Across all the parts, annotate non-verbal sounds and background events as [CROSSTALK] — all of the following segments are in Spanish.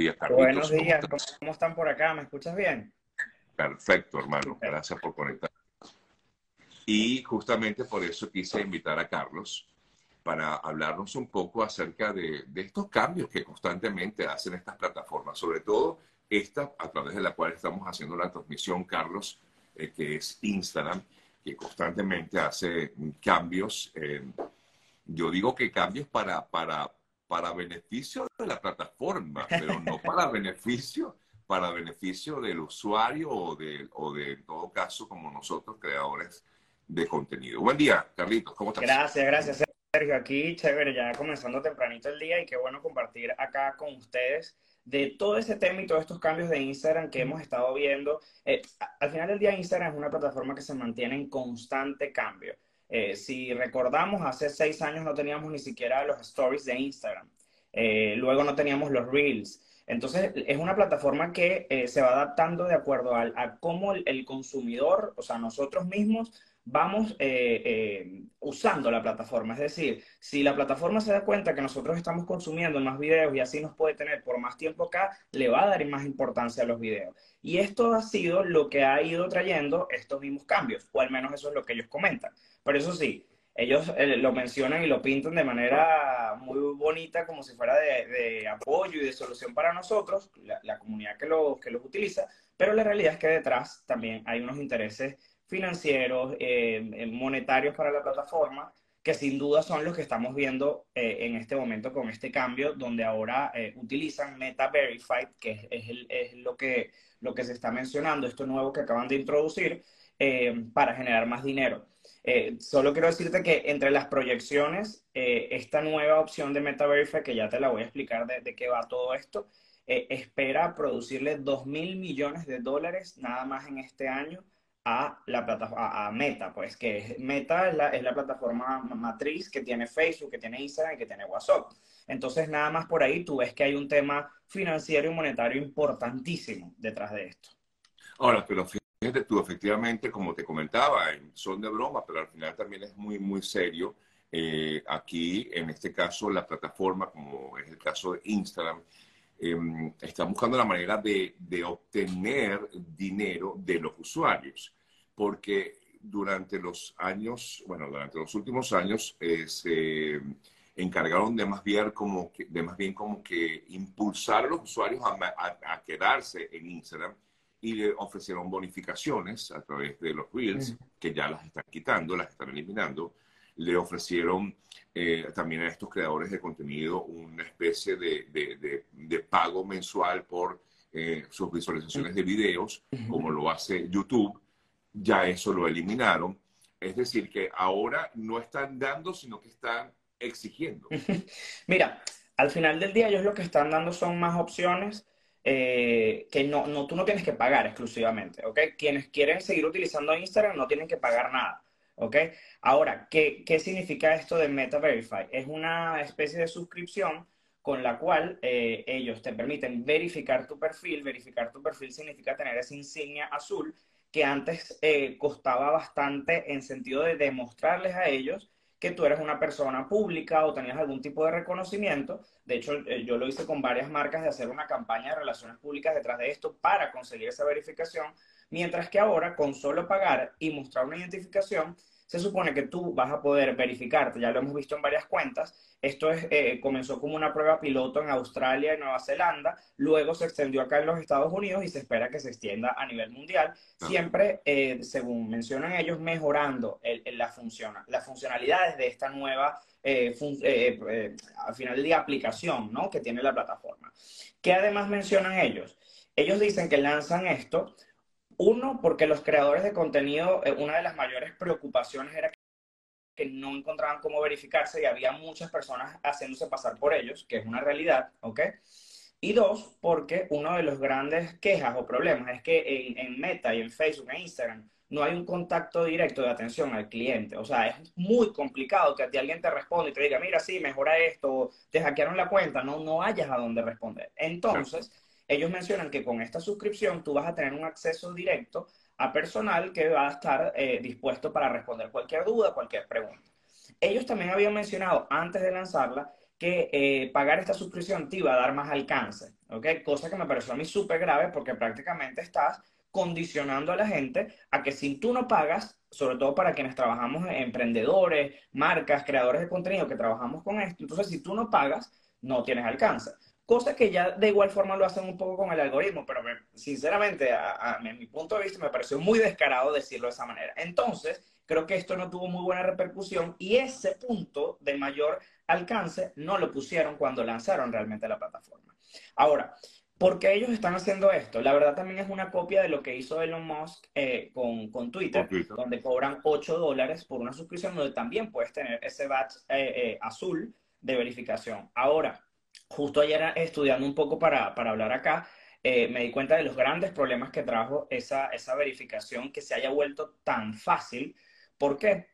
días, Carlitos. Buenos días, ¿cómo están por acá? ¿Me escuchas bien? Perfecto, hermano. Gracias por conectar. Y justamente por eso quise invitar a Carlos para hablarnos un poco acerca de, estos cambios que constantemente hacen estas plataformas, sobre todo esta a través de la cual estamos haciendo la transmisión, Carlos, eh, que es Instagram, que constantemente hace cambios. yo digo que cambios para, para, para beneficio de la plataforma, pero no para [LAUGHS] beneficio para beneficio del usuario o de, o de, en todo caso, como nosotros, creadores de contenido. Buen día, Carlitos, ¿cómo estás? Gracias, gracias, Sergio. Aquí, chévere, ya comenzando tempranito el día y qué bueno compartir acá con ustedes de todo ese tema y todos estos cambios de Instagram que hemos estado viendo. Eh, al final del día, Instagram es una plataforma que se mantiene en constante cambio. Eh, si recordamos, hace seis años no teníamos ni siquiera los stories de Instagram. Eh, luego no teníamos los reels. Entonces, es una plataforma que eh, se va adaptando de acuerdo a, cómo el, consumidor, o sea, nosotros mismos, vamos eh, eh, usando la plataforma. Es decir, si la plataforma se da cuenta que nosotros estamos consumiendo más videos y así nos puede tener por más tiempo acá, le va a dar más importancia a los videos. Y esto ha sido lo que ha ido trayendo estos mismos cambios, o al menos eso es lo que ellos comentan. Pero eso sí, ellos eh, lo mencionan y lo pintan de manera muy bonita, como si fuera de, apoyo y de solución para nosotros, la, comunidad que, que los utiliza, pero la realidad es que detrás también hay unos intereses financieros, eh, eh, monetarios para la plataforma, que sin duda son los que estamos viendo en este momento con este cambio, donde ahora utilizan Meta Verified, que es, lo, que, lo que se está mencionando, esto nuevo que acaban de introducir, para generar más dinero. Eh, solo quiero decirte que entre las proyecciones, eh, esta nueva opción de MetaVerify, que ya te la voy a explicar de, qué va todo esto, eh, espera producirle 2 mil millones de dólares nada más en este año a la plataforma, a Meta, pues que Meta es la, es la plataforma matriz que tiene Facebook, que tiene Instagram y que tiene WhatsApp. Entonces, nada más por ahí tú ves que hay un tema financiero y monetario importantísimo detrás de esto. Ahora, pero Fíjate tú, efectivamente, como te comentaba, son de broma, pero al final también es muy, muy serio. Eh, aquí, en este caso, la plataforma, como es el caso de Instagram, eh, está buscando la manera de, de, obtener dinero de los usuarios, porque durante los años, bueno, durante los últimos años eh, se encargaron de más bien como que, de más bien como que impulsar a los usuarios a quedarse en Instagram y le ofrecieron bonificaciones a través de los Reels, que ya las están quitando, las están eliminando. Le ofrecieron eh, también a estos creadores de contenido una especie de, de, pago mensual por eh, sus visualizaciones de videos, como lo hace YouTube. Ya eso lo eliminaron. Es decir, que ahora no están dando, sino que están exigiendo. [LAUGHS] Mira, al final del día ellos lo que están dando son más opciones eh, que no, no, tú no tienes que pagar exclusivamente, ¿ok? Quienes quieren seguir utilizando Instagram no tienen que pagar nada, ¿ok? Ahora, ¿qué, qué significa esto de Meta Verify? Es una especie de suscripción con la cual eh, ellos te permiten verificar tu perfil. Verificar tu perfil significa tener esa insignia azul que antes eh, costaba bastante en sentido de demostrarles a ellos que tú eres una persona pública o tenías algún tipo de reconocimiento. De hecho, eh, yo lo hice con varias marcas de hacer una campaña de relaciones públicas detrás de esto para conseguir esa verificación, mientras que ahora con solo pagar y mostrar una identificación, se supone que tú vas a poder verificarte, ya lo hemos visto en varias cuentas, esto es, eh, comenzó como una prueba piloto en Australia y Nueva Zelanda, luego se extendió acá en los Estados Unidos y se espera que se extienda a nivel mundial, siempre, eh, según mencionan ellos, mejorando las funcionalidades de esta nueva eh, al final día aplicación ¿no? que tiene la plataforma. ¿Qué además mencionan ellos? Ellos dicen que lanzan esto uno, porque los creadores de contenido, eh, una de las mayores preocupaciones era que no encontraban cómo verificarse y había muchas personas haciéndose pasar por ellos, que es una realidad, ¿ok? Y dos, porque uno de los grandes quejas o problemas es que en, Meta y en Facebook e Instagram no hay un contacto directo de atención al cliente. O sea, es muy complicado que a ti alguien te responda y te diga, mira, sí, mejora esto, te hackearon la cuenta, no, no hayas a dónde responder. Entonces, ellos mencionan que con esta suscripción tú vas a tener un acceso directo a personal que va a estar eh, dispuesto para responder cualquier duda, cualquier pregunta. Ellos también habían mencionado antes de lanzarla que eh, pagar esta suscripción te iba a dar más alcance, ¿ok? Cosa que me pareció a mí súper grave porque prácticamente estás condicionando a la gente a que si tú no pagas, sobre todo para quienes trabajamos, emprendedores, marcas, creadores de contenido que trabajamos con esto, entonces si tú no pagas, no tienes alcance. Cosa que ya de igual forma lo hacen un poco con el algoritmo, pero sinceramente, a, a, mi punto de vista, me pareció muy descarado decirlo de esa manera. Entonces, creo que esto no tuvo muy buena repercusión y ese punto de mayor alcance no lo pusieron cuando lanzaron realmente la plataforma. Ahora, ¿por qué ellos están haciendo esto? La verdad también es una copia de lo que hizo Elon Musk eh, con, con, Twitter, donde cobran 8 dólares por una suscripción, donde también puedes tener ese badge eh, eh, azul de verificación. Ahora, justo ayer estudiando un poco para, para hablar acá, me di cuenta de los grandes problemas que trajo esa, esa verificación que se haya vuelto tan fácil. ¿Por qué?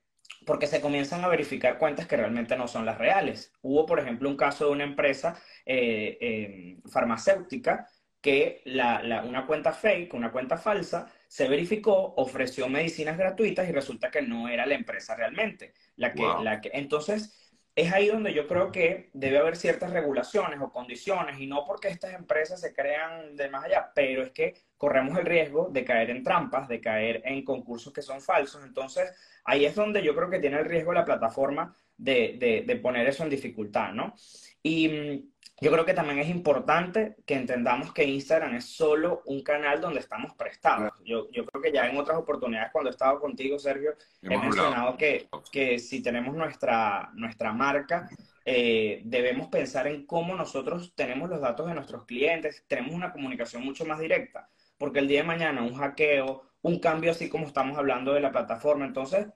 porque se comienzan a verificar cuentas que realmente no son las reales. Hubo, por ejemplo, un caso de una empresa eh, em, farmacéutica que una cuenta fake, una cuenta falsa, se verificó, ofreció medicinas gratuitas y resulta que no era la empresa realmente. La que, la que, entonces, es ahí donde yo creo que debe haber ciertas regulaciones o condiciones, y no porque estas empresas se crean de más allá, pero es que corremos el riesgo de caer en trampas, de caer en concursos que son falsos. Entonces, ahí es donde yo creo que tiene el riesgo la plataforma de, de, poner eso en dificultad, ¿no? Y mm, yo creo que también es importante que entendamos que Instagram es solo un canal donde estamos prestados. Yo, yo creo que ya en otras oportunidades cuando he estado contigo, Sergio, he mencionado que, que, si tenemos nuestra, nuestra marca, eh, debemos pensar en cómo nosotros tenemos los datos de nuestros clientes, tenemos una comunicación mucho más directa, porque el día de mañana un hackeo, un cambio así como estamos hablando de la plataforma. Entonces,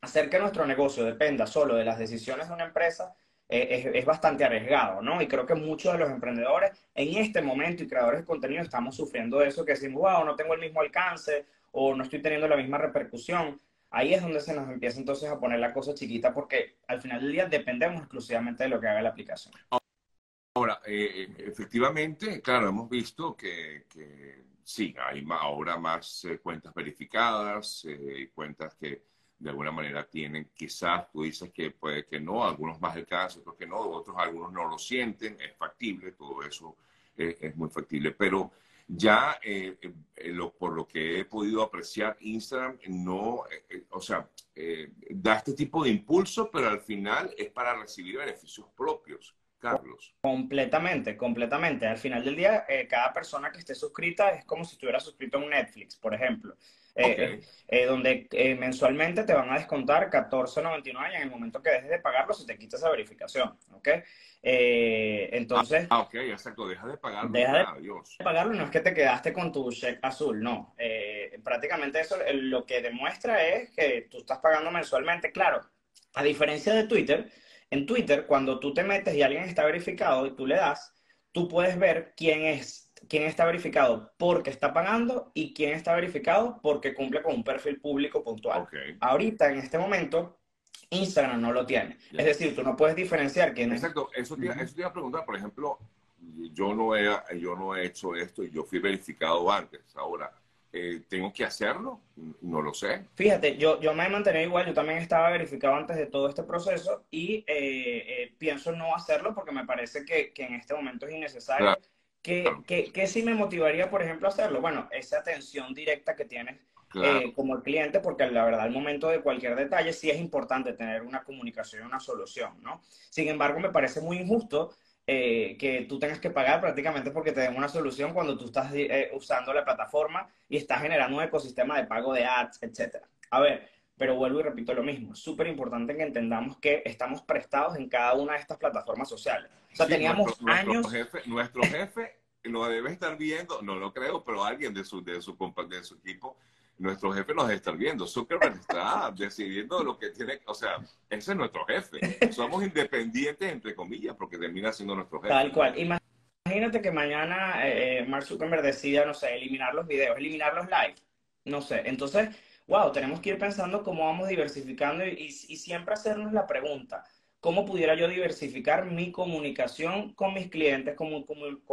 hacer que nuestro negocio dependa solo de las decisiones de una empresa eh, es, bastante arriesgado, ¿no? Y creo que muchos de los emprendedores en este momento y creadores de contenido estamos sufriendo eso, que decimos, wow, no tengo el mismo alcance o no estoy teniendo la misma repercusión. Ahí es donde se nos empieza entonces a poner la cosa chiquita porque al final del día dependemos exclusivamente de lo que haga la aplicación. Ahora, eh, eh, efectivamente, claro, hemos visto que, que sí, hay ahora más cuentas verificadas, eh, cuentas que de alguna manera tienen, quizás tú dices que puede que no, algunos más alcance, otros que no, otros algunos no lo sienten, es factible, todo eso eh, es muy factible, pero ya por lo que he podido apreciar, Instagram no, o sea, da este tipo de impulso, pero al final es para recibir beneficios propios. Carlos. Completamente, completamente. Al final del día, eh, cada persona que esté suscrita es como si estuviera suscrito a un Netflix, por ejemplo. Eh, eh, donde mensualmente te van a descontar 14.99 y en el momento que dejes de pagarlo se te quita esa verificación, ¿ok? entonces... Ah, ok, exacto, deja de pagarlo. Deja de, pagarlo, no es que te quedaste con tu check azul, no. prácticamente eso lo que demuestra es que tú estás pagando mensualmente, claro, a diferencia de Twitter, en Twitter, cuando tú te metes y alguien está verificado y tú le das, tú puedes ver quién es, quién está verificado porque está pagando y quién está verificado porque cumple con un perfil público puntual. Ahorita, en este momento, Instagram no lo tiene. Es decir, tú no puedes diferenciar quién es. Exacto, eso te, eso te iba a preguntar. Por ejemplo, yo no, he, yo no he hecho esto y yo fui verificado antes. Ahora, eh, ¿tengo que hacerlo? No lo sé. Fíjate, yo, yo me he mantenido igual, yo también estaba verificado antes de todo este proceso y eh, eh, pienso no hacerlo porque me parece que, que en este momento es innecesario. ¿Qué, que, sí me motivaría, por ejemplo, a hacerlo? Bueno, esa atención directa que tienes como el cliente, porque la verdad, al momento de cualquier detalle, sí es importante tener una comunicación y una solución, ¿no? Sin embargo, me parece muy injusto eh, que tú tengas que pagar prácticamente porque te den una solución cuando tú estás eh, usando la plataforma y estás generando un ecosistema de pago de ads, etc. A ver, pero vuelvo y repito lo mismo. Súper importante que entendamos que estamos prestados en cada una de estas plataformas sociales. O sea, teníamos años... Nuestro jefe, lo debe estar viendo, no lo creo, pero alguien de su, de su, de su equipo nuestro jefe nos está viendo. Zuckerberg está [LAUGHS] decidiendo lo que tiene, o sea, ese es nuestro jefe. Somos independientes, entre comillas, porque termina siendo nuestro jefe. Tal cual. Imagínate que mañana eh, eh, Mark Zuckerberg decida, no sé, eliminar los videos, eliminar los live. No sé. Entonces, wow, tenemos que ir pensando cómo vamos diversificando y, siempre hacernos la pregunta. ¿Cómo pudiera yo diversificar mi comunicación con mis clientes, con,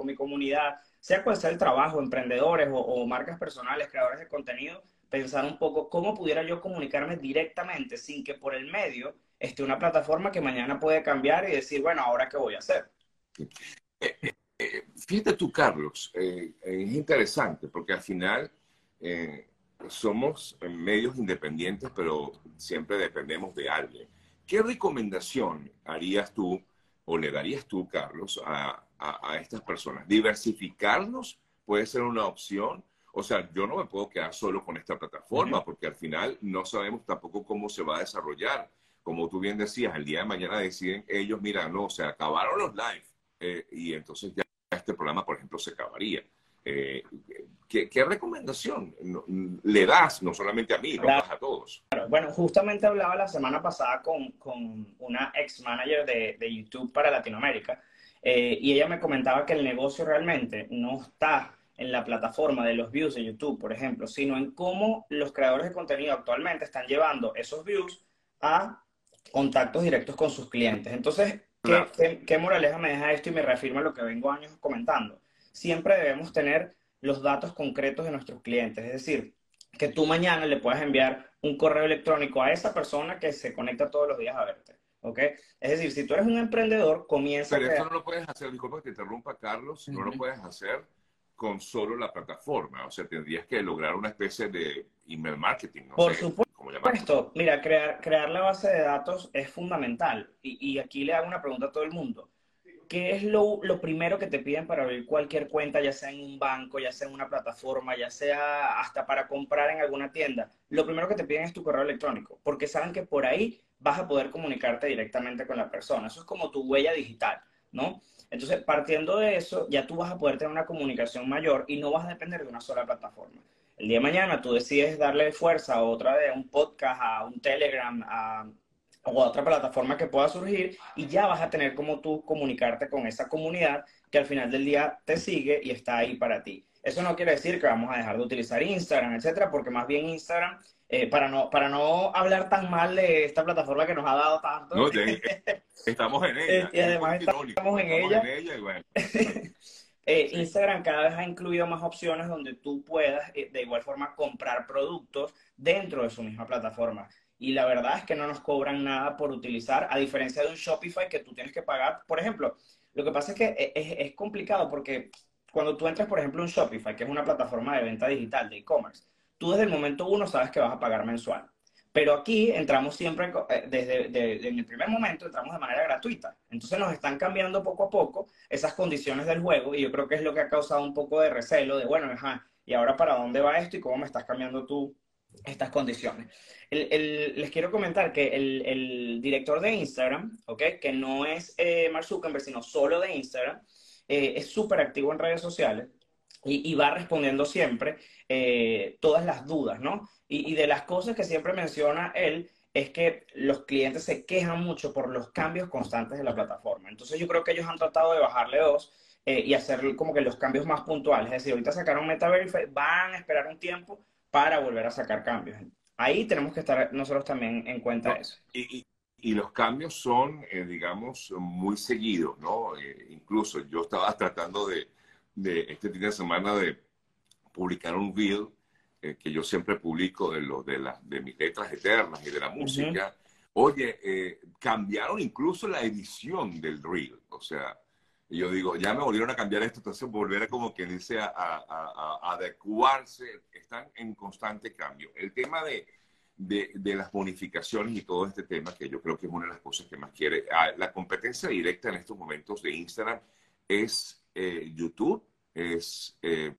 mi comunidad, sea cual sea el trabajo, emprendedores o, marcas personales, creadores de contenido, pensar un poco cómo pudiera yo comunicarme directamente sin que por el medio esté una plataforma que mañana puede cambiar y decir, bueno, ahora qué voy a hacer. Eh, eh, fíjate tú, Carlos, es interesante porque al final somos medios independientes, pero siempre dependemos de alguien. ¿Qué recomendación harías tú o le darías tú, Carlos, a, a, estas personas? ¿Diversificarnos puede ser una opción? O sea, yo no me puedo quedar solo con esta plataforma porque al final no sabemos tampoco cómo se va a desarrollar. Como tú bien decías, el día de mañana deciden ellos, mira, no, se acabaron los live eh, y entonces ya este programa, por ejemplo, se acabaría. Eh, ¿qué, recomendación le das, no solamente a mí, a todos? Bueno, justamente hablaba la semana pasada con, con una ex manager de, de, YouTube para Latinoamérica eh, y ella me comentaba que el negocio realmente no está en la plataforma de los views de YouTube, por ejemplo, sino en cómo los creadores de contenido actualmente están llevando esos views a contactos directos con sus clientes. Entonces, ¿qué, qué, qué moraleja me deja esto y me reafirma lo que vengo años comentando? Siempre debemos tener los datos concretos de nuestros clientes. Es decir, que tú mañana le puedas enviar un correo electrónico a esa persona que se conecta todos los días a verte. ¿Ok? Es decir, si tú eres un emprendedor, comienza Pero esto no lo puedes hacer, disculpa que te interrumpa, Carlos, no lo puedes hacer con solo la plataforma. O sea, tendrías que lograr una especie de email marketing. No Por supuesto. Mira, crear, crear la base de datos es fundamental. Y, y aquí le hago una pregunta a todo el mundo. ¿Qué es lo, primero que te piden para abrir cualquier cuenta, ya sea en un banco, ya sea en una plataforma, ya sea hasta para comprar en alguna tienda? Lo primero que te piden es tu correo electrónico, porque saben que por ahí vas a poder comunicarte directamente con la persona. Eso es como tu huella digital, ¿no? Entonces, partiendo de eso, ya tú vas a poder tener una comunicación mayor y no vas a depender de una sola plataforma. El día de mañana tú decides darle fuerza a otra de un podcast, a un Telegram, a o otra plataforma que pueda surgir y ya vas a tener como tú comunicarte con esa comunidad que al final del día te sigue y está ahí para ti. Eso no quiere decir que vamos a dejar de utilizar Instagram, etcétera, porque más bien Instagram, eh, para, no, para no hablar tan mal de esta plataforma que nos ha dado tanto. No, [LAUGHS] estamos en ella. y además estamos, en ella. Eh, Instagram cada vez ha incluido más opciones donde tú puedas eh, de igual forma comprar productos dentro de su misma plataforma y la verdad es que no nos cobran nada por utilizar, a diferencia de un Shopify que tú tienes que pagar. Por ejemplo, lo que pasa es que e, es, complicado porque cuando tú entras, por ejemplo, en Shopify, que es una plataforma de venta digital, de e-commerce, tú desde el momento uno sabes que vas a pagar mensual. Pero aquí entramos siempre, eh, desde, desde, el primer momento, entramos de manera gratuita. Entonces nos están cambiando poco a poco esas condiciones del juego y yo creo que es lo que ha causado un poco de recelo de, bueno, ajá, ¿y ahora para dónde va esto y cómo me estás cambiando tú estas condiciones. les quiero comentar que el, director de Instagram, ¿okay? que no es eh, Mark Zuckerberg, sino solo de Instagram, eh, es súper activo en redes sociales y, va respondiendo siempre eh, todas las dudas, ¿no? Y, de las cosas que siempre menciona él es que los clientes se quejan mucho por los cambios constantes de la plataforma. Entonces yo creo que ellos han tratado de bajarle dos y hacer como que los cambios más puntuales. Es decir, ahorita sacaron MetaVerify, van a esperar un tiempo para volver a sacar cambios. Ahí tenemos que estar nosotros también en cuenta eso. Y, y, los cambios son, eh, digamos, muy seguidos, ¿no? Eh, incluso yo estaba [LAUGHS] tratando de, de, este fin de semana de publicar un reel eh, que yo siempre publico de, lo, de, la, de mis letras eternas y de la música. Oye, cambiaron incluso la edición del reel. O sea, y yo digo, ya me volvieron a cambiar esto, entonces volver a como que dice a, a, adecuarse, están en constante cambio. El tema de, de, las bonificaciones y todo este tema, que yo creo que es una de las cosas que más quiere, ah, la competencia directa en estos momentos de Instagram es eh, YouTube, es eh,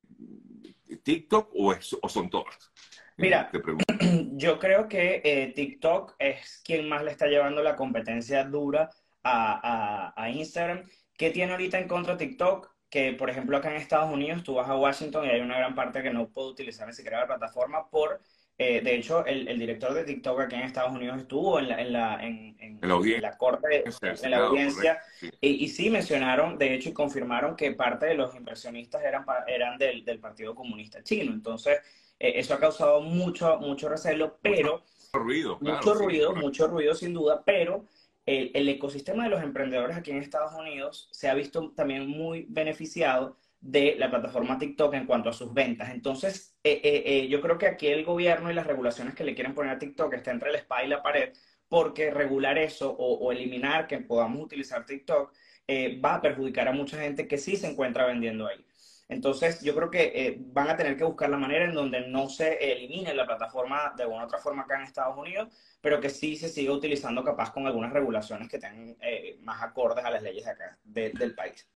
TikTok o, es, o son todas. Mira, [CLEARS THROAT] yo creo que eh, TikTok es quien más le está llevando la competencia dura a, a Instagram ¿Qué tiene ahorita en contra TikTok? Que, por ejemplo, acá en Estados Unidos tú vas a Washington y hay una gran parte que no puede utilizar ni siquiera la plataforma por... Eh, de hecho, el, director de TikTok aquí en Estados Unidos estuvo en la, en la, en, en, la, corte, en la audiencia, Y, sí mencionaron, de hecho, y confirmaron que parte de los inversionistas eran, eran del, del Partido Comunista Chino. Entonces, eh, eso ha causado mucho, mucho recelo, pero... Mucho ruido, claro, Mucho ruido, mucho ruido sin duda, pero el, ecosistema de los emprendedores aquí en Estados Unidos se ha visto también muy beneficiado de la plataforma TikTok en cuanto a sus ventas. Entonces, eh, eh, eh, yo creo que aquí el gobierno y las regulaciones que le quieren poner a TikTok está entre la espada y la pared, porque regular eso o, eliminar que podamos utilizar TikTok va a perjudicar a mucha gente que sí se encuentra vendiendo ahí. Entonces, yo creo que van a tener que buscar la manera en donde no se elimine la plataforma de una u otra forma acá en Estados Unidos, pero que sí se siga utilizando capaz con algunas regulaciones que tengan más acordes a las leyes de acá, del país.